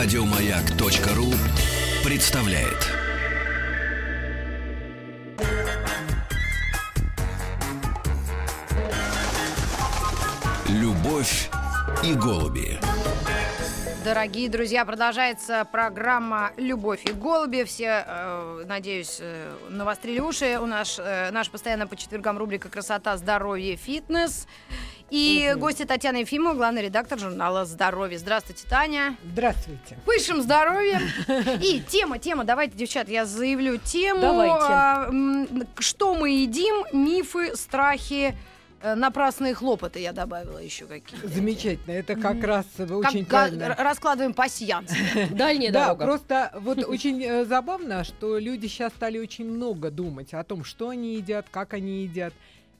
Радиомаяк.ру представляет. Любовь и голуби. Дорогие друзья, продолжается программа «Любовь и голуби». Все, э, надеюсь, э, навострили уши. У нас э, наш постоянно по четвергам рубрика «Красота, здоровье, фитнес». И Мгм. гости Татьяна Ефимова, главный редактор журнала «Здоровье». Здравствуйте, Таня. Здравствуйте. Пышем здоровьем. И тема, тема, давайте, девчат, я заявлю тему. Давайте. А, Что мы едим, мифы, страхи, напрасные хлопоты я добавила еще какие-то. Замечательно. Это как раз вы Как очень га- правильно. раскладываем пассианс. Дальняя Да, дорога. просто вот очень э, забавно, что люди сейчас стали очень много думать о том, что они едят, как они едят,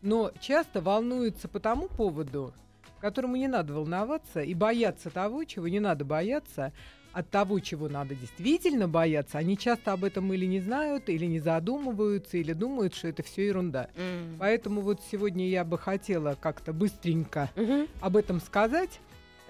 но часто волнуются по тому поводу, которому не надо волноваться, и бояться того, чего не надо бояться, от того, чего надо действительно бояться. Они часто об этом или не знают, или не задумываются, или думают, что это все ерунда. М. Поэтому вот сегодня я бы хотела как-то быстренько Мгм. об этом сказать.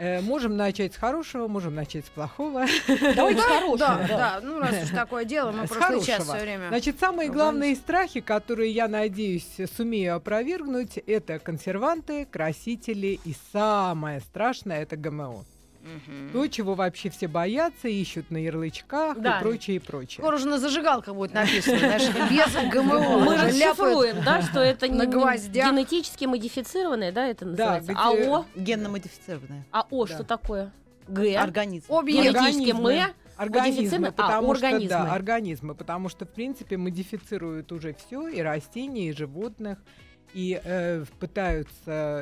Э, можем начать с хорошего, можем начать с плохого. Давайте с хорошего. Да, да, ну раз уж такое дело, мы С прошлый час хорошего. все время. Значит, самые главные страхи, которые я надеюсь сумею опровергнуть, это консерванты, красители и самое страшное это ГМО. Мгм. То, чего вообще все боятся, ищут на ярлычках Да. и прочее, и прочее. Скоро уже на зажигалках будет написано, знаешь, без ГМО. Мы расшифруем, да, что это не генетически модифицированное, да, это называется. где- А О, Генно-модифицированное. а О Да. что такое? Г. Организм. Обе Генетически мы. Организмы, а, потому что организмы. да, организмы, потому что в принципе модифицируют уже все и растения, и животных, и э, пытаются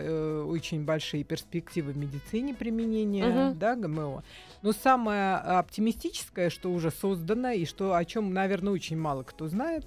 э, очень большие перспективы в медицине применения, Мгм. да, ГМО. Но самое оптимистическое, что уже создано и что о чем, наверное, очень мало кто знает,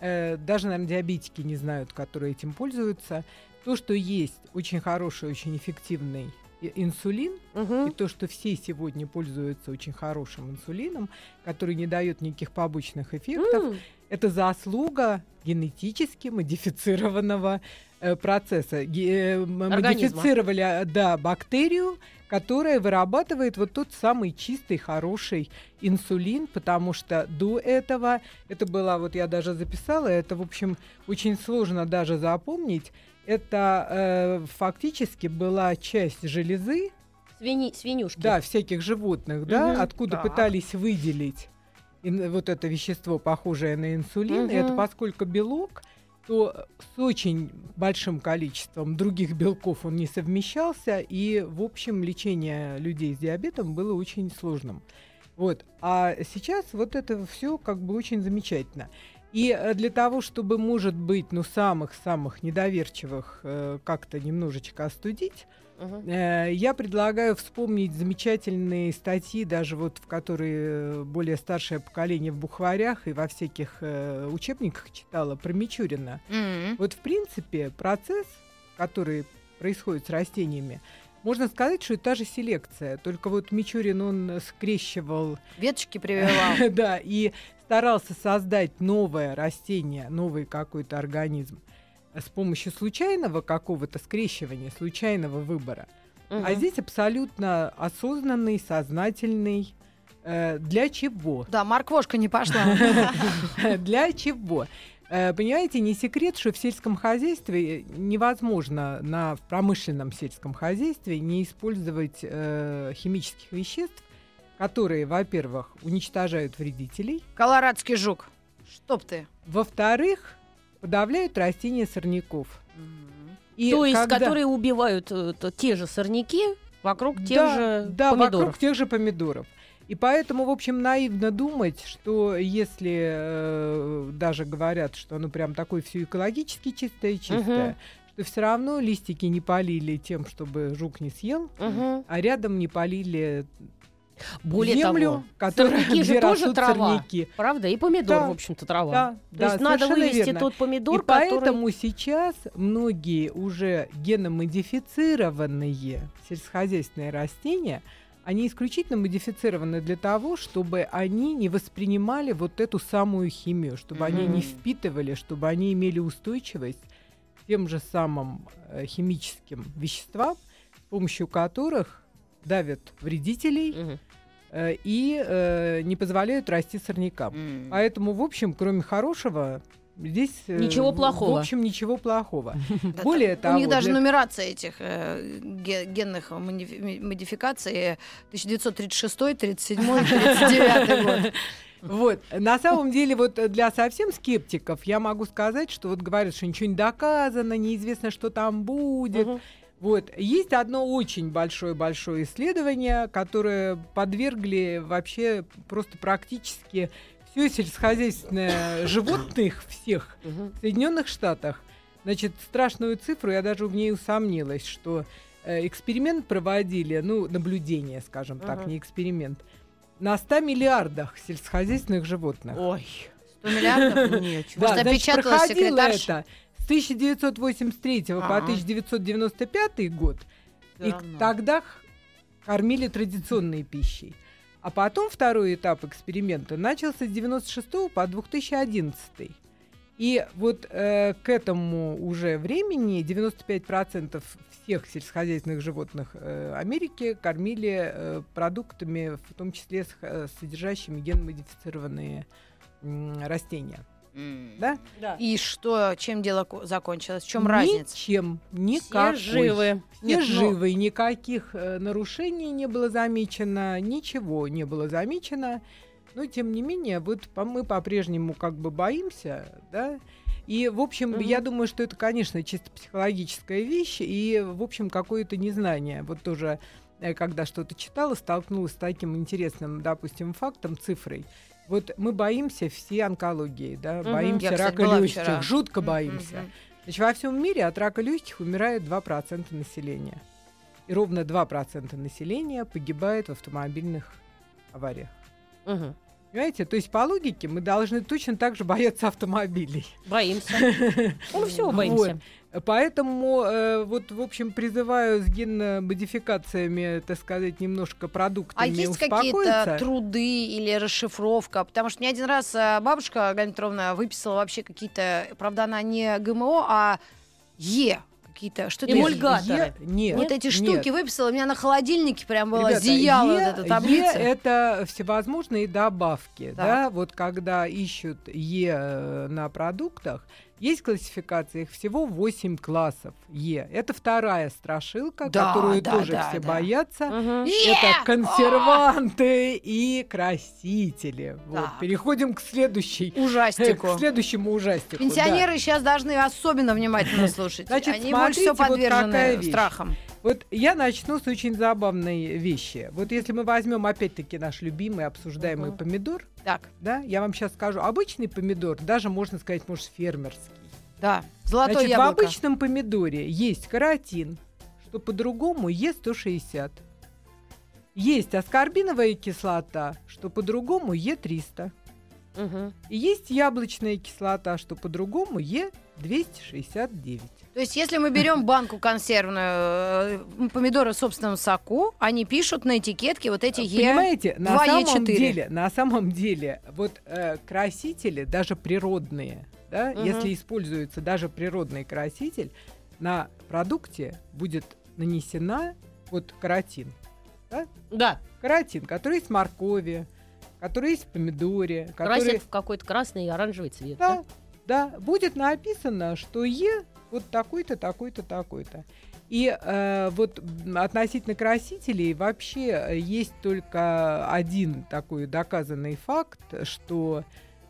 э, даже, наверное, диабетики не знают, которые этим пользуются, то, что есть очень хороший, очень эффективный и- инсулин, и Мгм. то, что все сегодня пользуются очень хорошим инсулином, который не дает никаких побочных эффектов, М, это заслуга генетически модифицированного э, процесса. Э, Организма. Модифицировали, э, да, бактерию, которая вырабатывает вот тот самый чистый, хороший инсулин, потому что до этого, это было, вот я даже записала, это, в общем, очень сложно даже запомнить, это э, фактически была часть железы, свини- Свинюшки. да, всяких животных, да, Мгм. откуда Так. пытались выделить вот это вещество, похожее на инсулин. И это поскольку белок, то с очень большим количеством других белков он не совмещался, и, в общем, лечение людей с диабетом было очень сложным. Вот. А сейчас вот это все как бы очень замечательно. И э, для того, чтобы, может быть, ну, самых-самых недоверчивых э, как-то немножечко остудить, Э, Я предлагаю вспомнить замечательные статьи, даже вот в которые э, более старшее поколение в букварях и во всяких э, учебниках читало про Мичурина. Вот в принципе процесс, который происходит с растениями, можно сказать, что это та же селекция. Только вот Мичурин, он скрещивал, Веточки прививал. да, и старался создать новое растение, новый какой-то организм с помощью случайного какого-то скрещивания, случайного выбора. А Мгм. здесь абсолютно осознанный, сознательный. Э, для чего? Да, морквошка не пошла. для чего? Э, Понимаете, не секрет, что в сельском хозяйстве невозможно на в промышленном сельском хозяйстве не использовать э, химических веществ, которые, во-первых, уничтожают вредителей, Колорадский жук. Чтоб ты. во-вторых, подавляют растения сорняков. И То есть, когда- которые убивают э, то- те же сорняки вокруг тех да, же да, помидоров. вокруг тех же помидоров. И поэтому, в общем, наивно думать, что если э, даже говорят, что оно прям такое все экологически чистое, чистое, что все равно листики не полили тем, чтобы жук не съел, Мгм. а рядом не полили Более землю, того, которая сорняки же тоже трава. сорняки. правда, и помидор, Да, в общем-то, трава. Да, То да, есть надо вывести верно. тот помидор, И который... поэтому сейчас многие уже геномодифицированные сельскохозяйственные растения, они исключительно модифицированы для того, чтобы они не воспринимали вот эту самую химию, чтобы они не впитывали, чтобы они имели устойчивость к тем же самым э, химическим веществам, с помощью которых давят вредителей, Мгм. Э, и э, не позволяют расти сорнякам. М. Поэтому, в общем, кроме хорошего, здесь... э, Ничего плохого. В общем, ничего плохого. Более У того, них даже нумерация этих э, ге- генных модификаций 1936, 37, 39 год. Вот, на самом деле, вот для совсем скептиков я могу сказать, что вот говорят, что ничего не доказано, неизвестно, что там будет. Мгм. Вот, есть одно очень большое-большое исследование, которое подвергли вообще просто практически все сельскохозяйственное животных всех в Соединенных Штатах. Значит, страшную цифру, я даже в ней усомнилась, что э, эксперимент проводили, ну, наблюдение, скажем так, Ага. не эксперимент, на 100 миллиардах сельскохозяйственных животных. Ой. 100 миллиардов? Нет. Да, значит, проходило секретарша? это с 1983 по А. 1995 год, Всё и равно. тогда кормили традиционной пищей. А потом второй этап эксперимента начался с 96 по 2011. И вот э, к этому уже времени 95% всех сельскохозяйственных животных э, Америки кормили э, продуктами, в том числе с- э, содержащими генмодифицированные м, растения. Да? Да. И что, чем дело ко- закончилось? В чем разница? Ничем, Все никакой. живы. Все Нет, но- живы, никаких э, нарушений не было замечено, ничего не было замечено. Но, тем не менее, вот по- мы по-прежнему как бы боимся, да, и, в общем, Мгм. я думаю, что это, конечно, чисто психологическая вещь, и, в общем, какое-то незнание. Вот тоже, э, когда что-то читала, столкнулась с таким интересным, допустим, фактом, цифрой. Вот мы боимся все онкологии, да, Мгм. боимся Я, кстати, рака легких, вчера. жутко боимся. мгм. Значит, во всем мире от рака легких умирает 2% населения. И ровно 2% населения погибает в автомобильных авариях. Мгм. Понимаете? То есть, по логике, мы должны точно так же бояться автомобилей. Боимся. Ну, всего боимся. Поэтому, э, вот, в общем, призываю с генно-модификациями, так сказать, немножко продуктами А есть успокоиться. какие-то труды или расшифровка? Потому что мне один раз э, бабушка Галина Петровна выписала вообще какие-то, правда, она не ГМО, а Е какие-то. Что это? Эмульгаторы. Е- Нет. Вот эти нет. штуки выписала, у меня на холодильнике прям было Ребята, зияло Е- вот эта Е таблица. это всевозможные добавки, Так. да, вот когда ищут Е э, на продуктах, есть классификация, их всего 8 классов Е. Это вторая страшилка, Да, которую да, тоже да, все да. боятся. Е! Это консерванты и красители. Вот, переходим к следующей. Ужастику. К следующему ужастику. да. Пенсионеры сейчас должны особенно внимательно слушать. Значит, Они больше всего вот подвержены вещь. страхам. Вот я начну с очень забавной вещи. Вот если мы возьмем опять-таки наш любимый обсуждаемый Мгм. помидор, Так, да, я вам сейчас скажу, обычный помидор, даже можно сказать, может, фермерский. да. Золотое Значит, в яблоко. обычном помидоре есть каротин, что по-другому Е160. Есть аскорбиновая кислота, что по-другому Е300. Мгм. И есть яблочная кислота, что по-другому Е269. То есть, если мы берем банку консервную э, помидоры в собственном соку, они пишут на этикетке вот эти Е. Понимаете, на 2, самом Е4. деле, на самом деле, вот э, красители, даже природные, да, Мгм. если используется даже природный краситель, на продукте будет нанесена вот каротин. Да, Каротин, который есть в моркови, который есть в помидоре, красят в какой-то красный и оранжевый цвет. Да, да, будет написано, что Е вот такой-то, такой-то, такой-то. И э, вот относительно красителей вообще э, есть только один такой доказанный факт, что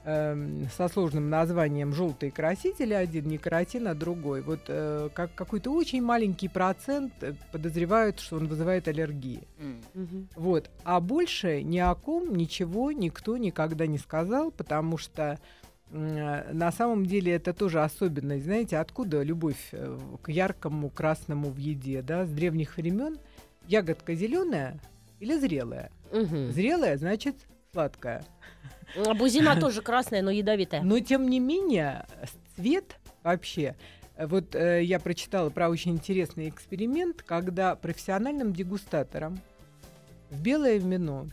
эм, со сложным названием желтые красители, один не каротин, а другой. Вот э, как какой-то очень маленький процент э, подозревают, что он вызывает аллергии. Мгм. Вот. А больше ни о ком ничего никто никогда не сказал, потому что м, на самом деле это тоже особенность. Знаете, откуда любовь э, к яркому красному в еде? Да? С древних времен ягодка зеленая или зрелая? Мгм. Зрелая значит сладкая. А бузина тоже красная, но ядовитая. Но тем не менее, цвет вообще. Вот э, я прочитала про очень интересный эксперимент, когда профессиональным дегустаторам в белое вино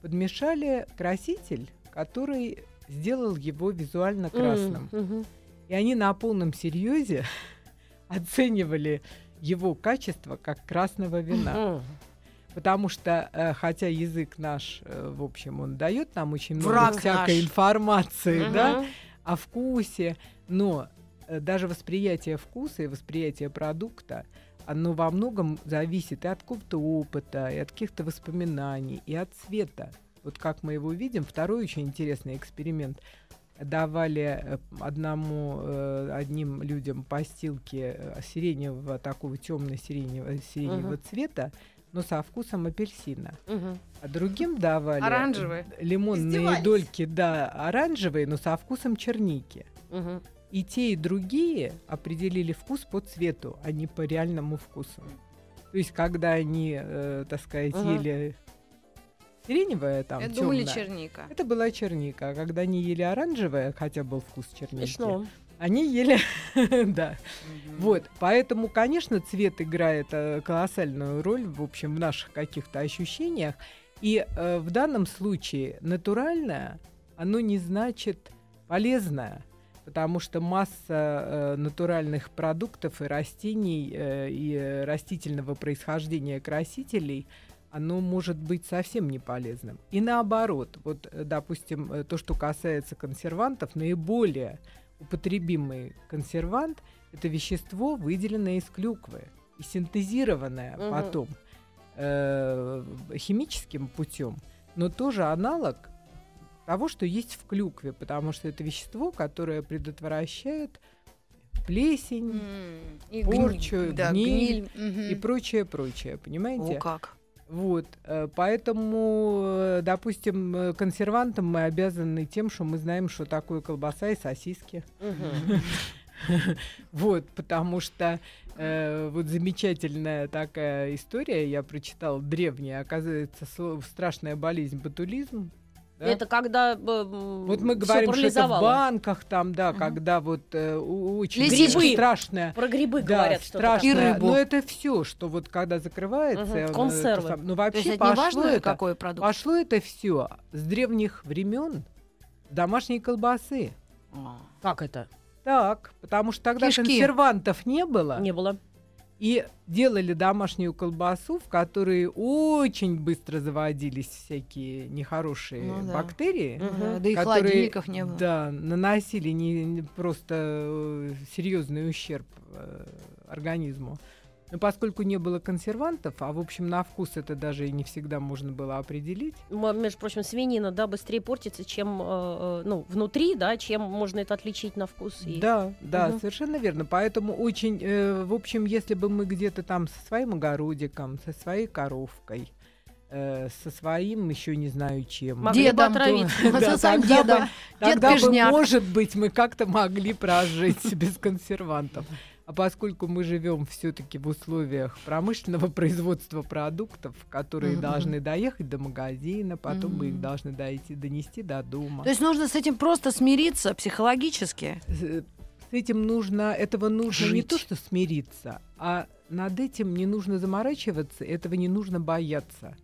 подмешали краситель, который сделал его визуально красным. М, мгм. И они на полном серьезе оценивали его качество как красного вина. М. Потому что, э, хотя язык наш, э, в общем, он дает нам очень Враг много всякой наш. информации, да, Мгм. о вкусе, но э, даже восприятие вкуса и восприятие продукта, оно во многом зависит и от какого-то опыта, и от каких-то воспоминаний, и от цвета. Вот как мы его видим, второй очень интересный эксперимент. Давали одному, одним людям постилки сиреневого, такого темно-сиреневого сиреневого Мгм. цвета, но со вкусом апельсина. Мгм. А другим давали Оранжевые. лимонные Издевались. дольки, да, оранжевые, но со вкусом черники. Мгм. И те, и другие определили вкус по цвету, а не по реальному вкусу. То есть, когда они, э, так сказать, Ага. ели сиреневое, там, Я думали черника. это была черника. А когда они ели оранжевое, хотя был вкус черники, Смешно. Они ели, да. Вот, поэтому, конечно, цвет играет э, колоссальную роль, в общем, в наших каких-то ощущениях. И э, в данном случае натуральное, оно не значит полезное, потому что масса э, натуральных продуктов и растений э, и растительного происхождения красителей оно может быть совсем не полезным. И наоборот, вот, допустим, то, что касается консервантов, наиболее употребимый консервант – это вещество, выделенное из клюквы и синтезированное Мгм. потом э, химическим путем, но тоже аналог того, что есть в клюкве, потому что это вещество, которое предотвращает плесень М, И порчу, гниль, да, гниль гниль. мгм. и прочее, прочее, понимаете? О, как. Вот, э, поэтому, э, допустим, э, консервантам мы обязаны тем, что мы знаем, что такое колбаса и сосиски. Вот, потому что э, вот замечательная такая история, я прочитала, древняя, оказывается, страшная болезнь ботулизм. Да? Это когда м, Вот мы говорим, что это в банках там, да, Мгм. когда вот э, очень грибы страшная. Про грибы Да, говорят, что страшная. И рыбу. Но это все, что вот когда закрывается, э, это консервы. сам- ну То есть вообще это не пошло важно, это, какой продукт? пошло это все с древних времен домашней колбасы. А. Как это? Так, потому что тогда Кишки. консервантов не было. Не было. И делали домашнюю колбасу, в которой очень быстро заводились всякие нехорошие Ну да. бактерии. Да, да и которые, холодильников не было. Да, наносили не, не просто э, серьезный ущерб э, организму. Но поскольку не было консервантов, а в общем на вкус это даже и не всегда можно было определить, Между прочим, свинина, да, быстрее портится, чем, э, э, ну, внутри, да, чем можно это отличить на вкус. и- Да, да, Мгм. совершенно верно. Поэтому очень, э, в общем, если бы мы где-то там со своим огородиком, со своей коровкой, э, со своим еще не знаю чем. Могли Дедом, отравиться. то- Вот да, со своим тогда дедом. бы- Дед Тогда бы, Пижняк. может быть, мы как-то могли прожить без консервантов. А поскольку мы живем все-таки в условиях промышленного производства продуктов, которые Мгм. должны доехать до магазина, потом мы их должны дойти, донести до дома. То есть нужно с этим просто смириться психологически. С с этим нужно, этого нужно не Жить. то, что смириться, а над этим не нужно заморачиваться, этого не нужно бояться.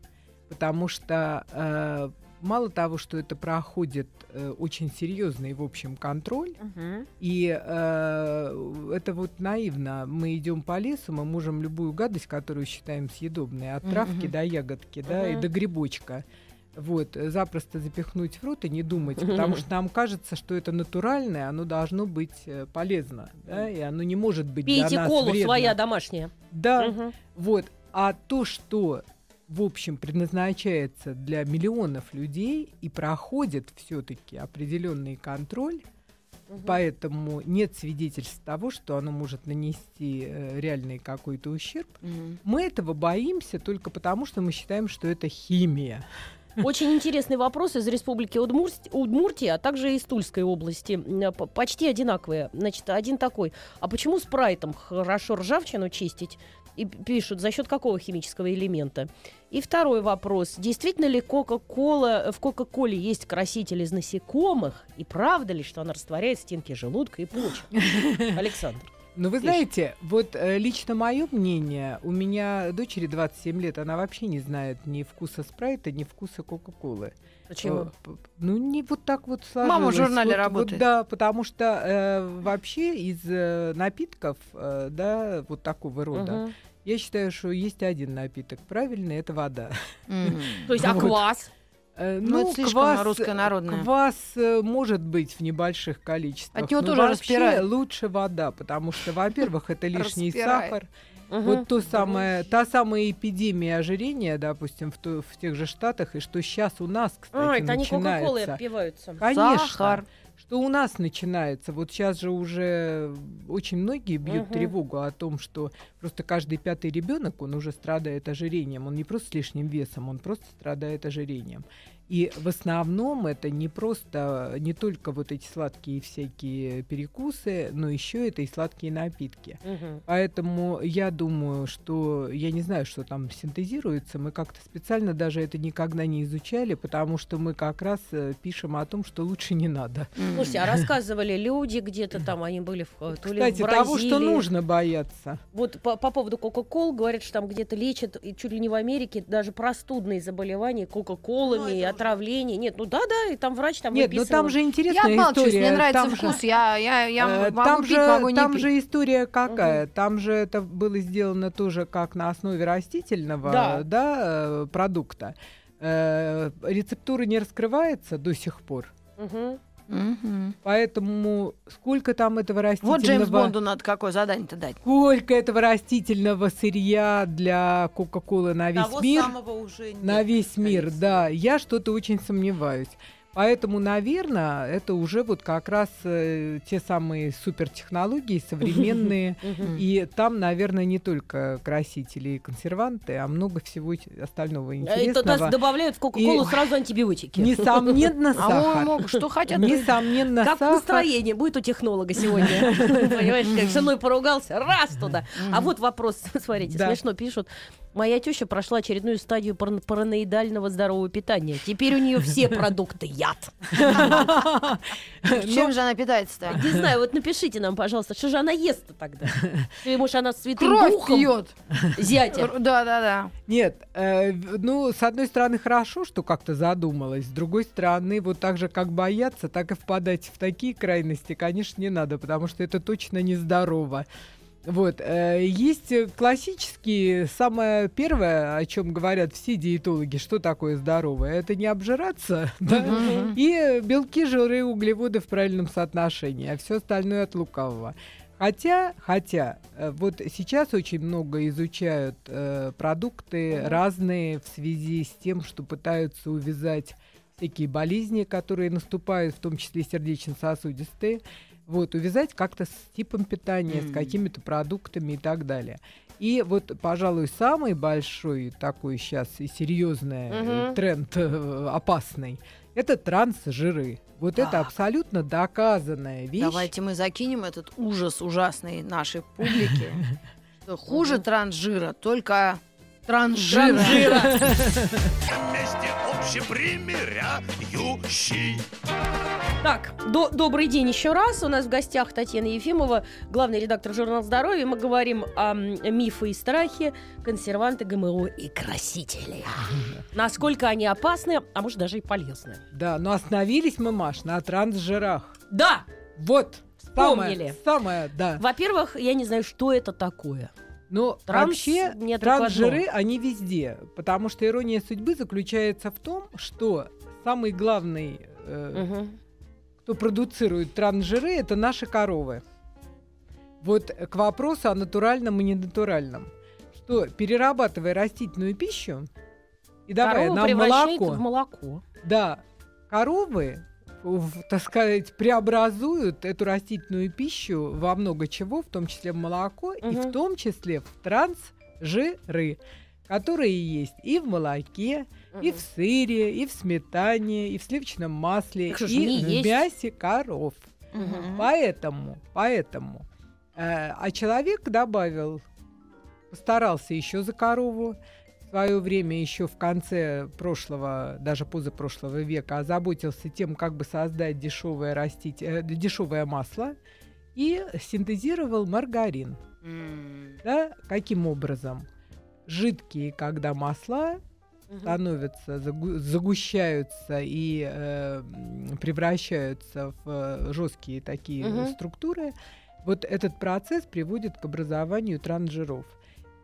Потому что э, мало того, что это проходит э, очень серьезный, в общем, контроль, Мгм. и э, это вот наивно. Мы идем по лесу, мы можем любую гадость, которую считаем съедобной, от травки мгм. до ягодки, да, и до грибочка. Вот, э, запросто запихнуть в рот и не думать, потому что нам кажется, что это натуральное, оно должно быть э, полезно, да, и оно не может быть для Пейте нас колу вредно. своя домашняя. Да, Мгм. вот. А то, что в общем предназначается для миллионов людей и проходит все-таки определенный контроль, Мгм. Поэтому нет свидетельств того, что оно может нанести э, реальный какой-то ущерб. Мы этого боимся только потому, что мы считаем, что это химия. Очень интересный вопрос из Республики Удмурт- Удмуртия, а также из Тульской области. Почти одинаковые. Значит, один такой. А почему спрайтом хорошо ржавчину чистить? И пишут, за счет какого химического элемента? И второй вопрос. Действительно ли Кока-Кола, в Кока-Коле есть краситель из насекомых? И правда ли, что она растворяет стенки желудка и почек? Александр. Но вы знаете, вот э, лично мое мнение, у меня дочери 27 лет, она вообще не знает ни вкуса спрайта, ни вкуса Кока-Колы. Почему? Э, Ну, не вот так вот сложилось. Мама в журнале Вот- вот работает. да, потому что э, вообще из э, напитков, э, да, вот такого рода, Мгм. Я считаю, что есть один напиток правильный, это вода. То есть, а Вот. квас? Э, Ну, это слишком русское народное. Квас э, может быть в небольших количествах. От него но тоже вообще распирает. лучше вода, потому что, во-первых, это лишний Распирает. сахар. Мгм. Вот то самое, та самая эпидемия ожирения, допустим, в, то- в тех же Штатах, и что сейчас у нас, кстати, А, это они Кока-Колой начинается. отпиваются. Конечно. Сахар. Что у нас начинается? Вот сейчас же уже очень многие бьют Мгм. тревогу о том, что просто каждый пятый ребенок, он уже страдает ожирением. Он не просто с лишним весом, он просто страдает ожирением. И в основном это не просто, не только вот эти сладкие всякие перекусы, но еще это и сладкие напитки. Мгм. Поэтому я думаю, что я не знаю, что там синтезируется. Мы как-то специально даже это никогда не изучали, потому что мы как раз э, пишем о том, что лучше не надо. Слушайте, а рассказывали люди где-то там, они были в, э, то ли в Кстати, того, что нужно бояться. Вот по, по поводу Кока-Кол говорят, что там где-то лечат, и чуть ли не в Америке, даже простудные заболевания Кока-Колами, и отравление. Нет, ну да-да, и там врач там Нет, но выписывал. там же Я интересная отмалчиваюсь, история. мне нравится там вкус. Же, Я, я, я э, могу там пить, же, могу не там пить. же история какая? Там же это было сделано тоже как на основе растительного Да. да, э, продукта. Э, рецептура не раскрывается до сих пор. Мгм. Мгм. Поэтому сколько там этого растительного... Вот Джеймс Бонду надо какое задание-то дать. Сколько этого растительного сырья для Кока-Колы на весь Того мир? самого уже нет, На весь мир, конечно. да. Я что-то очень сомневаюсь. Поэтому, наверное, это уже вот как раз э, те самые супертехнологии современные. И там, наверное, не только красители и консерванты, а много всего остального Это нас интересного. добавляют в Кока-Колу сразу антибиотики. Несомненно, А сахар. что хотят. Несомненно, Как настроение будет у технолога сегодня? Понимаешь, как с женой поругался, раз туда. А вот вопрос, смотрите, смешно пишут. Моя теща прошла очередную стадию паран- параноидального здорового питания. Теперь у нее все продукты яд. Чем же она питается-то? Не знаю, вот напишите нам, пожалуйста, что же она ест-то тогда? Или, может, она с святым Кровь духом пьет. зятя? Да, да, да. Нет, э, ну, с одной стороны, хорошо, что как-то задумалась. С другой стороны, вот так же, как бояться, так и впадать в такие крайности, конечно, не надо, потому что это точно нездорово. Вот, э, есть э, классические, самое первое, о чем говорят все диетологи, что такое здоровое, это не обжираться, да, и э, белки, жиры, углеводы в правильном соотношении, а все остальное от лукавого. Хотя, хотя, вот сейчас очень много изучают э, продукты разные в связи с тем, что пытаются увязать всякие болезни, которые наступают, в том числе сердечно-сосудистые, вот, увязать как-то с типом питания, с М. какими-то продуктами и так далее. И вот, пожалуй, самый большой такой сейчас и серьезный э, Мгм. тренд э, опасный это трансжиры. Вот это Так. абсолютно доказанная вещь. Давайте мы закинем этот ужас ужасный нашей публике. Хуже трансжира, только трансжира. Вместе общепримиряющий. Так, до- добрый день еще раз. У нас в гостях Татьяна Ефимова, главный редактор журнала «Здоровье». Мы говорим о мифы и страхе, консерванты, ГМО и красители. Насколько они опасны, а может даже и полезны. Да, но остановились мы, Маш, на трансжирах. Да, Вот. Вспомнили. Самое, самое, да. во-первых, я не знаю, что это такое. Но Транс вообще трансжиры, они везде. Потому что ирония судьбы заключается в том, что самый главный, э, Мгм. Кто продуцирует трансжиры, это наши коровы. Вот к вопросу о натуральном и ненатуральном. Что перерабатывая растительную пищу и давая Корову нам молоко, в молоко. Да, коровы, в- так сказать, преобразуют эту растительную пищу во много чего, в том числе в молоко, и Мгм. в том числе в трансжиры, которые есть и в молоке, и в сыре, и в сметане, и в сливочном масле, Так и в есть. мясе коров. Поэтому, поэтому, э, а человек добавил, постарался еще за корову, в свое время еще в конце прошлого, даже позапрошлого века озаботился тем, как бы создать дешевое, растить, э, дешевое масло и синтезировал маргарин. Да? Каким образом? Жидкие, когда масла Становятся, загу- загущаются и э, превращаются в жесткие такие Мгм. структуры, вот этот процесс приводит к образованию трансжиров.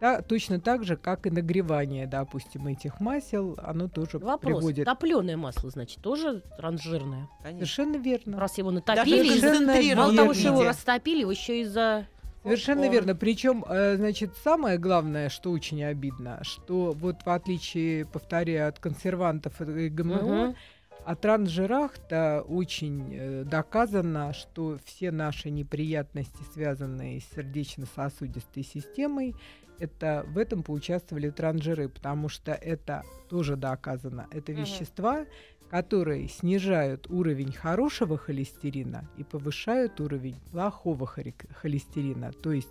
Да, точно так же, как и нагревание, допустим, этих масел, оно тоже Вопрос. приводит. Топленое масло, значит, тоже трансжирное. Конечно. Совершенно верно. Раз его натопили, из-за- того, что его растопили, его еще из-за... Совершенно верно. Причем, э, значит, самое главное, что очень обидно, что вот в отличие, повторяю, от консервантов и ГМО, Мгм. о трансжирах-то очень э, доказано, что все наши неприятности, связанные с сердечно-сосудистой системой, это в этом поучаствовали трансжиры, потому что это тоже доказано. Это Мгм. вещества, которые снижают уровень хорошего холестерина и повышают уровень плохого холестерина. То есть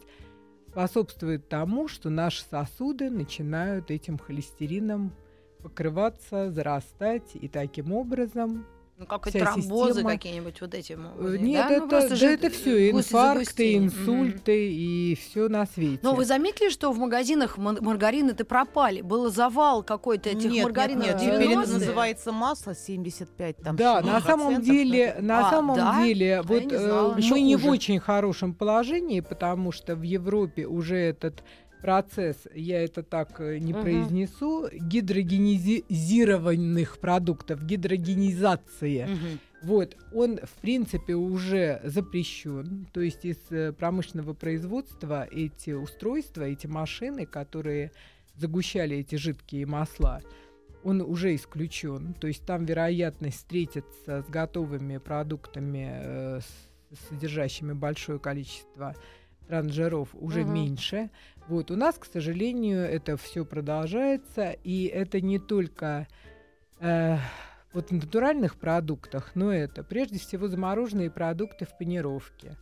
способствует тому, что наши сосуды начинают этим холестерином покрываться, зарастать, и таким образом Ну, как вся тромбозы система- какие-нибудь вот эти могут Нет, да? это, Ну, да же это все инфаркты, инсульты и все на свете. Но вы заметили, что в магазинах мар- маргарины-то пропали? Был завал какой-то этих Нет, нет, маргаринов нет, в теперь это 90-е. называется масло 75 там да, на самом деле, на А, самом да? деле, вот не э, знала. Мы не в очень хорошем положении, потому что в Европе уже этот процесс, я это так э, не Мгм. произнесу, гидрогенизированных продуктов, гидрогенизации. Мгм. Вот, он, в принципе, уже запрещен. То есть из э, промышленного производства эти устройства, эти машины, которые загущали эти жидкие масла, он уже исключен. То есть там вероятность встретиться с готовыми продуктами, э, содержащими большое количество трансжиров, уже Мгм. меньше. Вот у нас, к сожалению, это все продолжается, и это не только э, вот в натуральных продуктах, но это прежде всего замороженные продукты в панировке.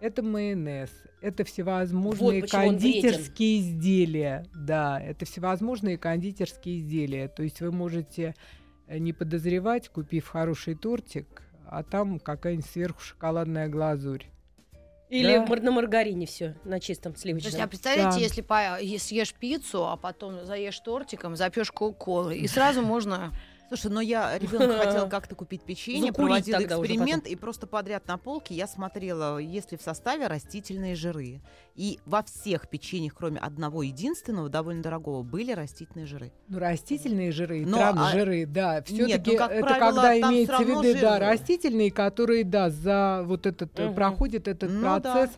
Это майонез, это всевозможные Вот кондитерские изделия. Да, это всевозможные кондитерские изделия. То есть вы можете э, не подозревать, купив хороший тортик, а там какая-нибудь сверху шоколадная глазурь. Или Да. на маргарине все, на чистом То есть, а сливочном. представляете, Да. если по- съешь пиццу, а потом заешь тортиком, запьешь кока-колы, и сразу можно... Слушай, но я ребенку хотела как-то купить печенье, Закурить проводила эксперимент, и просто подряд на полке я смотрела, есть ли в составе растительные жиры. И во всех печеньях, кроме одного единственного, довольно дорогого, были растительные жиры. Ну, растительные жиры, Ну, а- трансжиры, да. Все-таки ну, это правило, когда имеется в виду, да, растительные, которые, да, за вот этот, э, Мгм. проходит этот Ну да. процесс.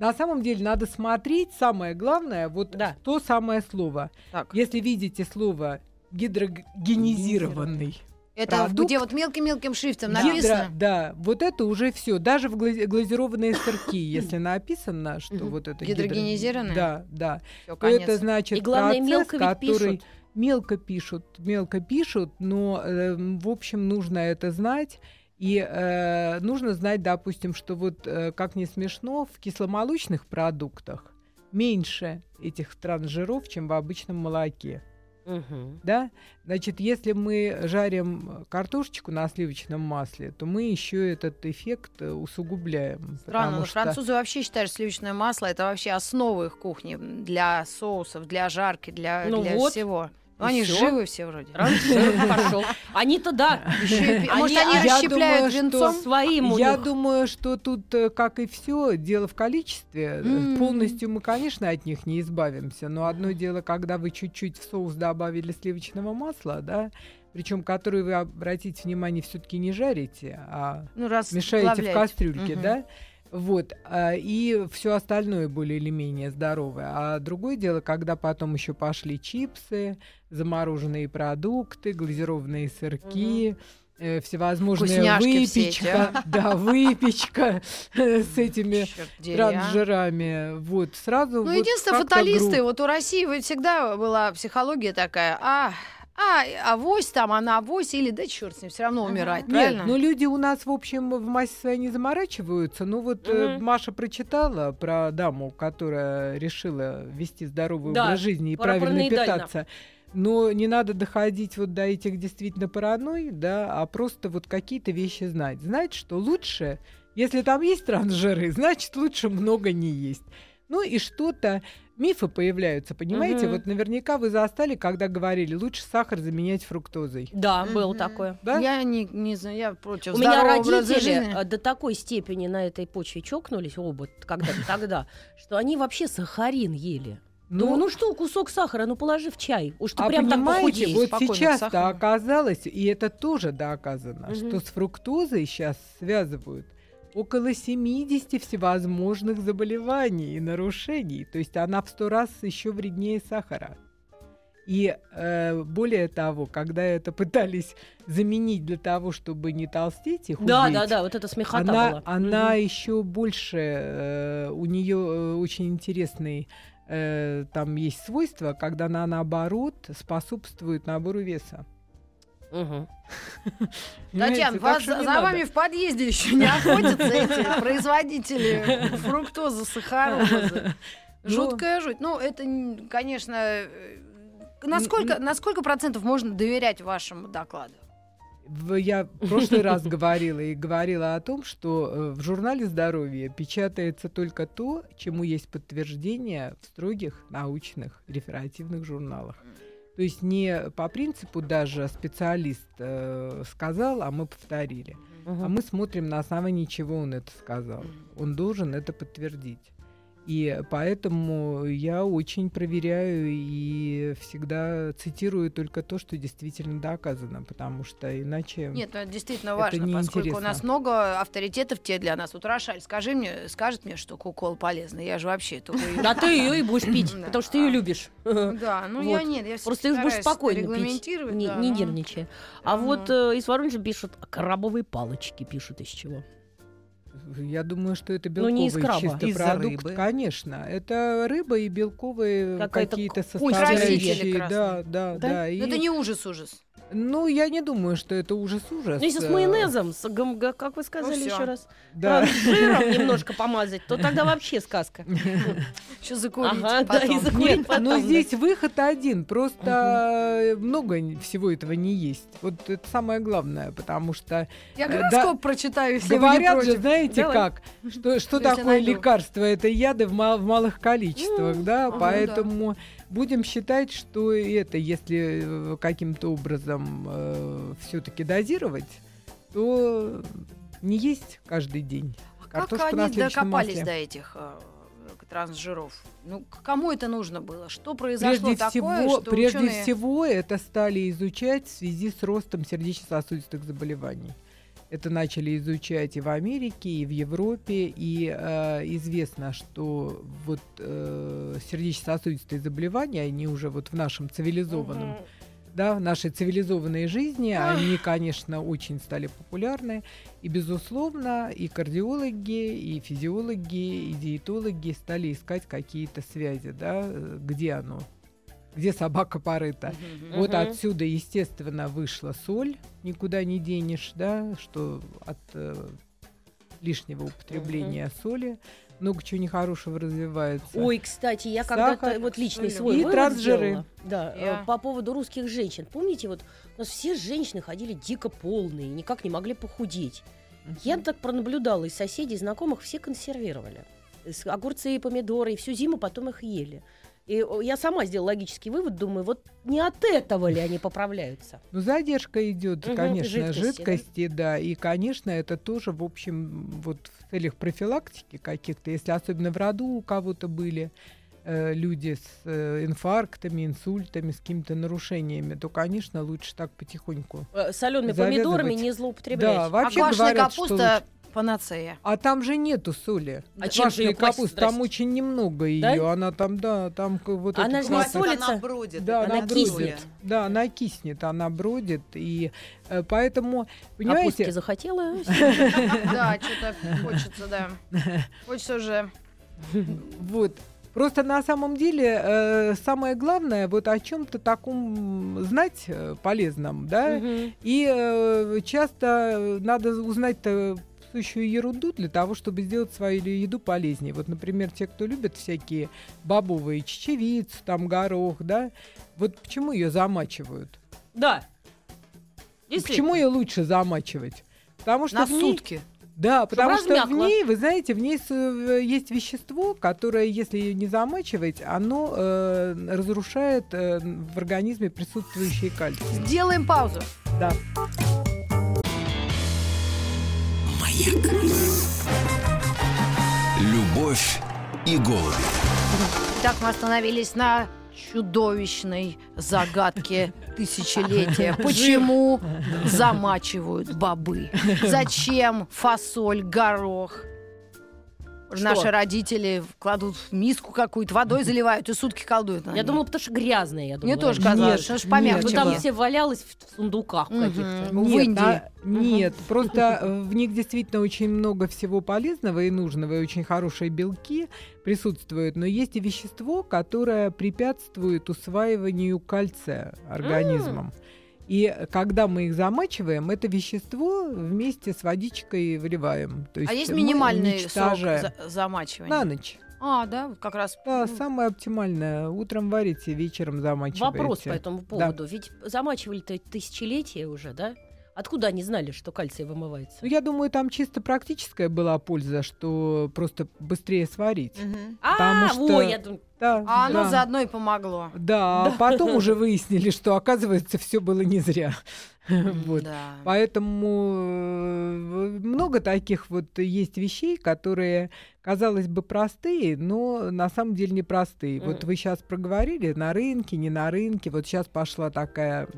На самом деле надо смотреть, самое главное, вот Да. то самое слово. Так. Если видите слово гидрогенизированный, Это Продукт. где вот мелким-мелким шрифтом гидро- написано? да, вот это уже все. Даже в гла- глазированные сырки, если написано, что вот это Гидрогенизированное? гидро- Да, да. Всё, то это значит И главное, процесс, мелко который пишут. мелко пишут, мелко пишут, но эм, в общем нужно это знать. И э, нужно знать, допустим, что вот, э, как не смешно, в кисломолочных продуктах меньше этих трансжиров, чем в обычном молоке. Мгм. Да? Значит, если мы жарим картошечку на сливочном масле, то мы еще этот эффект э, усугубляем. Странно, но что- французы вообще считают, что сливочное масло это вообще основа их кухни для соусов, для жарки, для, Ну для вот. всего. И они всё. живы все вроде. Пошел. Они-то да. Может, Они- расщепляют венцом? Своим Я них. думаю, что тут, э, как и все, дело в количестве. Э. Полностью мы, конечно, от них не избавимся. Но одно дело, когда вы чуть-чуть в соус добавили сливочного масла, да, причем которое вы, обратите внимание, все-таки не жарите, а Ну, раз мешаете в кастрюльке, да? Вот, а, и все остальное более или менее здоровое. А другое дело, когда потом еще пошли чипсы, замороженные продукты, глазированные сырки, э, всевозможная Вкусняшки все выпечка, да, выпечка с этими дери, а. трансжирами. Вот, сразу Ну, вот единственное, фаталисты, вот у России всегда была психология такая, а, а, авось там, она авось, или да черт с ним, все равно умирать, Нет, правильно? ну люди у нас, в общем, в массе своей не заморачиваются. Ну вот э, Мгм. Маша прочитала про даму, которая решила вести здоровый Да, образ жизни и правильно питаться. Но не надо доходить вот до этих действительно паранойй, да, а просто вот какие-то вещи знать. Знать, что лучше, если там есть трансжиры, значит лучше много не есть. Ну и что-то, мифы появляются, понимаете? Мгм. Вот наверняка вы застали, когда говорили, лучше сахар заменять фруктозой. Да, было Мгм. такое. Да? Я не, не знаю, я против У меня родители жизни. э, до такой степени на этой почве чокнулись оба когда-то тогда, что они вообще сахарин ели. Ну, Но- ну что, кусок сахара, ну положи в чай. Уж ты а прям так понимаете, похудеешь. вот сейчас-то оказалось, и это тоже доказано, Мгм. что с фруктозой сейчас связывают около 70 всевозможных заболеваний и нарушений. То есть она в сто раз еще вреднее сахара. И э, более того, когда это пытались заменить для того, чтобы не толстеть и худеть, Да, да, да, вот это смехота она, была. она Мгм. еще больше, э, у нее очень интересный э, там есть свойство, когда она наоборот способствует набору веса. Понимаете? Татьяна, вас за, надо. вами в подъезде еще не охотятся эти производители фруктозы, сахарозы. Ну. Жуткая жуть. Ну, это, конечно, э, насколько, на сколько процентов можно доверять вашему докладу? Я в прошлый раз говорила и говорила о том, что э, в журнале здоровья печатается только то, чему есть подтверждение в строгих научных реферативных журналах. То есть не по принципу даже специалист э, сказал, а мы повторили. Мгм. А мы смотрим, на основании чего он это сказал. Он должен это подтвердить. И поэтому я очень проверяю и всегда цитирую только то, что действительно доказано, потому что иначе... Нет, ну это действительно Это важно, поскольку у нас много авторитетов те для нас. Вот Рошаль, скажи мне, скажет мне, что кукол полезный. Я же вообще только... Да ты ее и будешь пить, потому что ты ее любишь. Да, ну я нет, я Просто их будешь спокойно пить, не, ну. нервничая. А Мгм. вот э, из Воронежа пишут, а крабовые палочки пишут из чего? Я думаю, что это Ну, не из белковый краба. чисто Из-за продукт, рыбы. конечно. Это рыба и белковые Какая-то какие-то составляющие. Да, да, Да? да. и- Ну, Это не ужас-ужас. Ну, я не думаю, что это ужас-ужас. Ну, если с э, майонезом, с гам- га- как вы сказали всё. еще раз, Да. с жиром немножко помазать, то тогда вообще сказка. Еще закурить Ага, да, потом. и закурить Нет, потом, но да. здесь выход один. Просто э, много всего этого не есть. Вот это самое главное, потому что Я Э, гороскоп прочитаю, если говорят же, знаете Давай. как, что, что такое найду. лекарство? Это яды в, мал- в малых количествах, да, ага, поэтому будем считать, что это, если э, каким-то образом все-таки дозировать, то не есть каждый день. А Картошку как они докопались масле. до этих э, трансжиров? Ну, кому это нужно было? Что произошло Прежде такое, всего, что прежде ученые- всего это стали изучать в связи с ростом сердечно-сосудистых заболеваний. Это начали изучать и в Америке, и в Европе, и э, известно, что вот э, сердечно-сосудистые заболевания, они уже вот в нашем цивилизованном, Мгм. да, в нашей цивилизованной жизни, они, конечно, очень стали популярны. И, безусловно, и кардиологи, и физиологи, и диетологи стали искать какие-то связи, да, э, где оно, где собака порыта. Мгм. Вот отсюда, естественно, вышла соль, никуда не денешь, да, что от э, лишнего употребления соли много чего нехорошего развивается. Ой, кстати, я Сахар, когда-то вот личный соль. свой И трансжиры. сделала. Да, Я- э, по поводу русских женщин. Помните, вот у нас все женщины ходили дико полные, никак не могли похудеть. Я так пронаблюдала, из соседей, знакомых все консервировали. Огурцы и помидоры, и всю зиму потом их ели. И я сама сделала логический вывод, думаю, вот не от этого ли они поправляются? Ну, задержка идет, Мгм, конечно, жидкости, жидкости, да? и, конечно, это тоже, в общем, вот в целях профилактики каких-то, если особенно в роду у кого-то были э, люди с э, инфарктами, инсультами, с какими-то нарушениями, то, конечно, лучше так потихоньку. Солеными Завязывать. помидорами не злоупотреблять. Да, вообще а квашеная говорят, капуста. Панацея. А там же нету соли. А чем же квасить, капуста, там очень немного ее. Да? Она там, да, там вот Она же не солится? Она бродит. Да, она она не киснет. бродит. Да, она киснет, она бродит. И э, поэтому, Капустки понимаете, захотела. Да, что-то хочется, да. Хочется уже. вот. Просто на самом деле э, самое главное вот о чем-то таком знать э, полезном, да, Мгм. и э, часто надо узнать-то сущую ерунду для того, чтобы сделать свою еду полезнее. Вот, например, те, кто любят всякие бобовые чечевицу, там горох, да, вот почему ее замачивают? Да. Почему ее лучше замачивать? Потому что На ней- сутки. Да, потому что в ней, вы знаете, в ней э, есть вещество, которое, если ее не замачивать, оно э, разрушает э, в организме присутствующий кальций. Сделаем паузу. Да. Любовь и голуби. Итак, мы остановились на чудовищной загадке тысячелетия. Почему замачивают бобы? Зачем фасоль, горох? Что? Наши родители кладут в миску какую-то, водой заливают и сутки колдуют. Я думала, потому что грязные, я Мне думала. тоже казалось, Нет, что ж помягче Ну, Нет, там все валялось в сундуках Мгм. каких-то. В Нет, Индии. а- нет, просто э, в них действительно очень много всего полезного и нужного, и очень хорошие белки присутствуют. Но есть и вещество, которое препятствует усваиванию кальция организмом. И когда мы их замачиваем, это вещество вместе с водичкой выливаем. То есть А есть минимальный срок за- замачивания? на ночь. А, да, вот как раз. Да, м, самое оптимальное. Утром варите, вечером замачиваете. Вопрос по этому поводу. Ведь замачивали-то тысячелетия уже, да? Откуда они знали, что кальций вымывается? Ну, я думаю, там чисто практическая была польза, что просто быстрее сварить. Мгм. А, что- я думаю, Да, А оно да. заодно и помогло. Да, а потом уже выяснили, что, оказывается, все было не зря. Вот. Да. Поэтому э, много таких вот есть вещей, которые, казалось бы, простые, но на самом деле непростые. Вот Мгм. вы сейчас проговорили на рынке, не на рынке. Вот сейчас пошла такая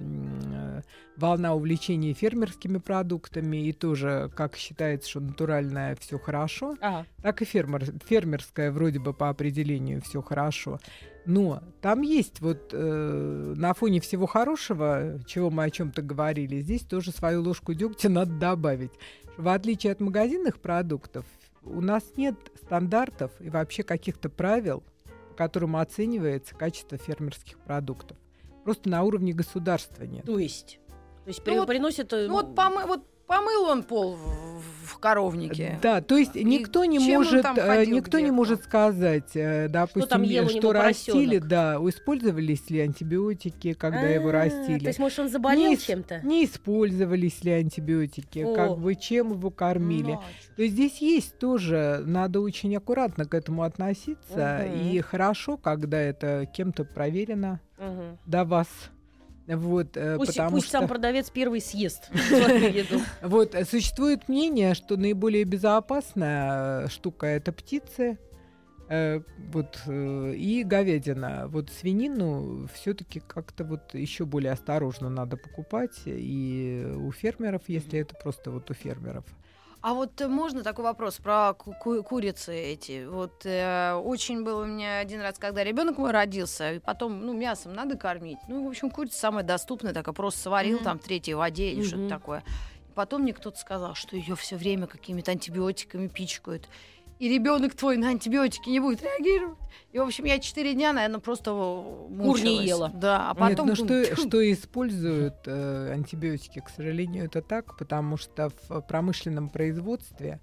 волна увлечения фермерскими продуктами, и тоже, как считается, что натуральное все хорошо ага. так и фермер, фермерское вроде бы по определению все хорошо. Но там есть вот э, на фоне всего хорошего, чего мы о чем-то говорили, здесь тоже свою ложку дегтя надо добавить. В отличие от магазинных продуктов, у нас нет стандартов и вообще каких-то правил, по которым оценивается качество фермерских продуктов. Просто на уровне государства нет. То есть? То есть Ну при- вот- приносят... э, Ну вот, помы- вот помыл он пол в, в коровнике. Да, то есть И никто не чем он может, э, никто не где-то? может сказать, э, допустим, там ел что растили, поросенок? да, использовались ли антибиотики, когда его А, растили. То есть, может, он заболел Не- чем-то? Не использовались ли антибиотики, О. как бы чем его кормили. Ну, То есть здесь есть тоже, надо очень аккуратно к этому относиться. Мгм. И хорошо, когда это кем-то проверено Мгм. до вас. Вот, э, Пусть, потому пусть что... сам продавец первый съест. Вот, э, существует мнение, что наиболее безопасная э, штука это птицы. вот, и говядина. Вот свинину все-таки как-то вот еще более осторожно надо покупать. И у фермеров, если это просто вот у фермеров. А вот э, можно такой вопрос про ку- ку- курицы эти? Вот э, очень было у меня один раз, когда ребенок мой родился, и потом, ну, мясом надо кормить. Ну, в общем, курица самая доступная, такая просто сварил Мгм. там в третьей воде или что-то Мгм. такое. И потом мне кто-то сказал, что ее все время какими-то антибиотиками пичкают. И ребенок твой на антибиотики не будет реагировать. И, в общем, я четыре дня, наверное, просто не мучилась. ела. Да, а Нет, потом... ну думаю, что, что используют э, антибиотики, к сожалению, это так, потому что в промышленном производстве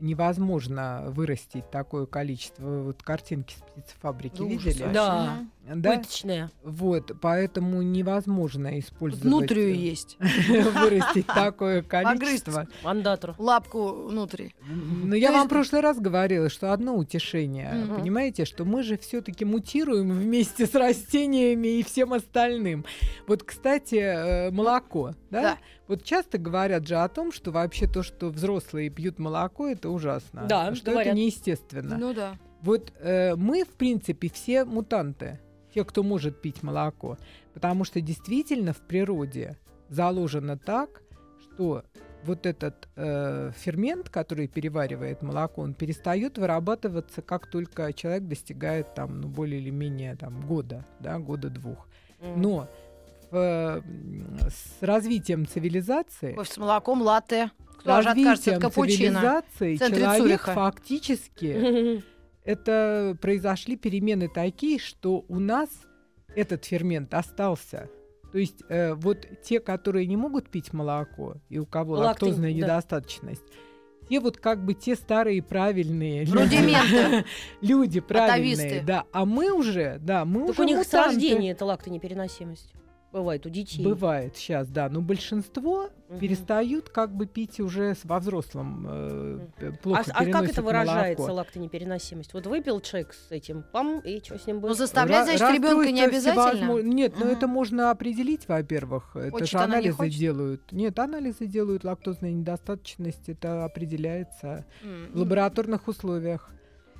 невозможно вырастить такое количество. Вы Вот картинки с птицефабрики Да ужас видели? вообще. Да, Да? пыточная. Вот, поэтому невозможно использовать... Внутрию э, есть. Вырастить такое количество. Мандатор. Лапку внутри. Но я То вам в прошлый раз говорила, что одно утешение. Понимаете, что мы же все-таки мутируем вместе с растениями и всем остальным. Вот, кстати, э, молоко, да? Да. Вот часто говорят же о том, что вообще то, что взрослые пьют молоко, это ужасно. Да, что говорят. это неестественно. Ну да. Вот э, мы, в принципе, все мутанты, те, кто может пить молоко, потому что действительно в природе заложено так, что вот этот э, фермент, который переваривает молоко, он перестает вырабатываться, как только человек достигает там, ну, более или менее там, года, да, года-двух. Но в, с развитием цивилизации Кофе с молоком, латте. Кто же откажется от капучино? цивилизации человек Цюриха. фактически это произошли перемены такие, что у нас этот фермент остался. То есть э, вот те, которые не могут пить молоко, и у кого Лактин, лактозная да. недостаточность, те вот как бы те старые правильные люди, люди правильные, Атовисты. да, а мы уже, да, мы Так уже у них мутанты. рождения это лактонепереносимость. Бывает у детей. Бывает сейчас, да, но большинство Мгм. перестают как бы пить уже с- во взрослом, э, А, плохо с- а как это выражается, молоко. лактонепереносимость? Вот выпил человек с этим, пам, и что с ним Ну, было? заставлять, значит, ребенка не обязательно. Нет, но Мгм. это можно определить, во-первых. Это Хочет же она, не анализы хочет? делают. Нет, анализы делают лактозная недостаточность, это определяется М. в лабораторных условиях.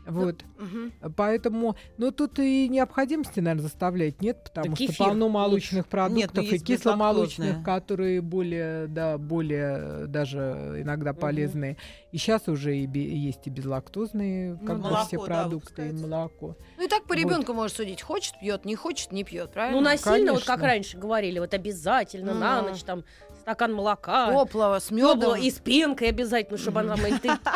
Вот. Мгм. Поэтому, ну тут и необходимости, наверное, заставлять нет, потому Да что полно лучше. молочных продуктов ну, и кисломолочных, которые более, да, более даже иногда Мгм. полезные. И сейчас уже и бе- есть и безлактозные, как Ну бы да. все Молоко, да, продукты, и молоко. Ну и так по Вот. ребенку можешь судить. Хочет, пьет, не хочет, не пьет, правильно? Ну, насильно, вот как Конечно. раньше говорили, вот обязательно на Ну. ночь там стакан молока. Теплого, с медом. и с пенкой обязательно, чтобы она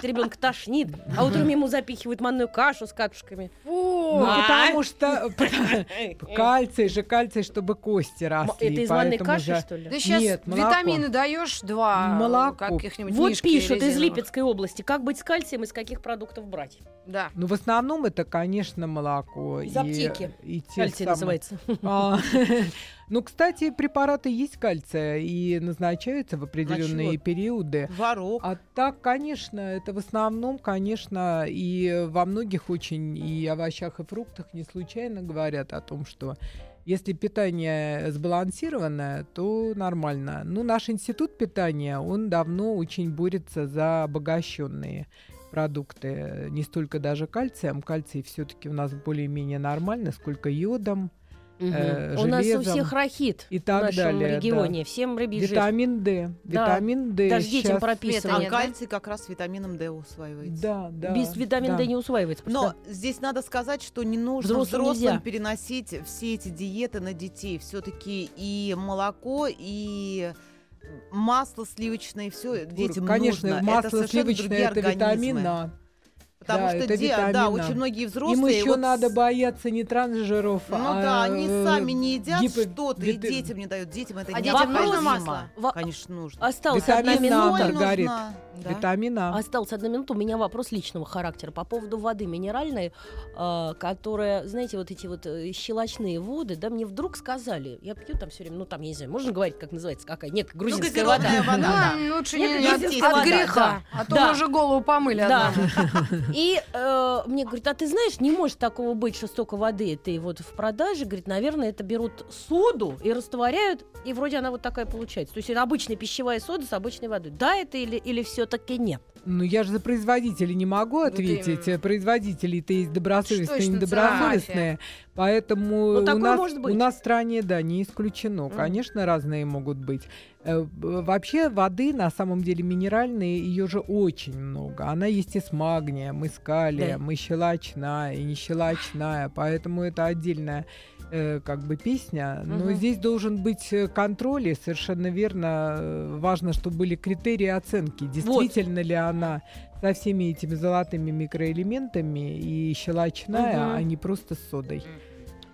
ребенка тошнит. А утром ему запихивают манную кашу с катушками. Фу. Ну, А? потому что кальций же, кальций, чтобы кости росли. Это из манной поэтому каши, же- что ли? Да сейчас Нет, молоко. витамины даешь два Молоко. каких-нибудь Вот пишут из. Липецкой области, как быть с кальцием, из каких продуктов брать. Да. Ну, в основном это, конечно, молоко. Из и- аптеки. И те Кальций самые- называется. А, Ну, кстати, препараты есть кальция и назначаются в определенные чего? периоды. Творог. А так, конечно, это в основном, конечно, и во многих очень и овощах и фруктах не случайно говорят о том, что если питание сбалансированное, то нормально. Ну, наш институт питания, он давно очень борется за обогащенные продукты, не столько даже кальцием. Кальций все-таки у нас более-менее нормально, сколько йодом э, У нас у железом всех рахит и в так нашем далее. да. регионе. Всем рыбий жир. Витамин D. Да. Витамин D. Даже детям прописано. А нет, да? кальций как раз витамином D усваивается. Да, да. Без витамина да. D не усваивается. Но здесь надо сказать, что не нужно Взрослым взрослым, нельзя. переносить все эти диеты на детей. Все-таки и молоко, и масло сливочное, все детям Конечно, нужно. это масло совершенно сливочное это витамин организмы. А. Потому Да, что это де- да, очень многие взрослые... Им еще вот надо бояться не трансжиров, Ну а да, они э, сами не едят гипо- что-то, и детям не дают. Детям это А не детям нужно масло? Конечно, нужно. Осталась Витамин одна А, минута. Нужна. Да. Витамин А. Осталась одна минута. У меня вопрос личного характера по поводу воды минеральной, э, которая, знаете, вот эти вот э, щелочные воды, да, мне вдруг сказали, я пью там все время, ну там, я не знаю, можно говорить, как называется, какая, нет, грузинская вода. газированная вода. Ну, лучше Нет, не, от, вода, греха, да. а то Да. мы уже голову помыли Да. И э, мне говорит, а ты знаешь, не может такого быть, что столько воды ты вот в продаже, говорит, наверное, это берут соду и растворяют, и вроде она вот такая получается. То есть это обычная пищевая сода с обычной водой. Да, это или, или все-таки нет? Ну, я же за производителей не могу Вот ответить. именно. Производители-то есть добросовестные и недобросовестные. Поэтому Ну, у, нас, может быть. у нас в стране, да, не исключено. Мгм. Конечно, разные могут быть. Э, Вообще воды, на самом деле, минеральные, ее же очень много. Она есть и с магнием, и с калием, и щелочная, и не щелочная. Поэтому это отдельная э, как бы песня. Но Мгм. здесь должен быть э, контроль, и совершенно верно. э, Важно, чтобы были критерии оценки. Действительно ли она со всеми этими золотыми микроэлементами и щелочная, Мгм. а не просто с содой.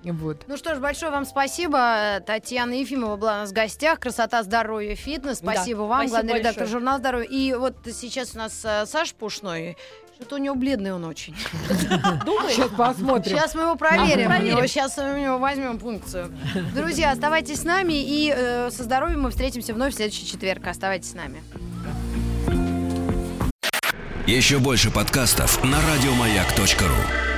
Вот. Ну что ж, большое вам спасибо. Татьяна Ефимова была у нас в гостях. Красота, здоровье, фитнес. Да, Спасибо вам, спасибо главный редактор большое. журнала «Здоровье». И вот сейчас у нас э, Саша Пушной. Что-то у него бледный он очень. Думаешь? Сейчас посмотрим. Сейчас мы его проверим. А, проверим. Сейчас у него возьмем пункцию. Друзья, оставайтесь с нами. И э, со здоровьем мы встретимся вновь в следующий четверг. Оставайтесь с нами. Еще больше подкастов на радиомаяк.ру.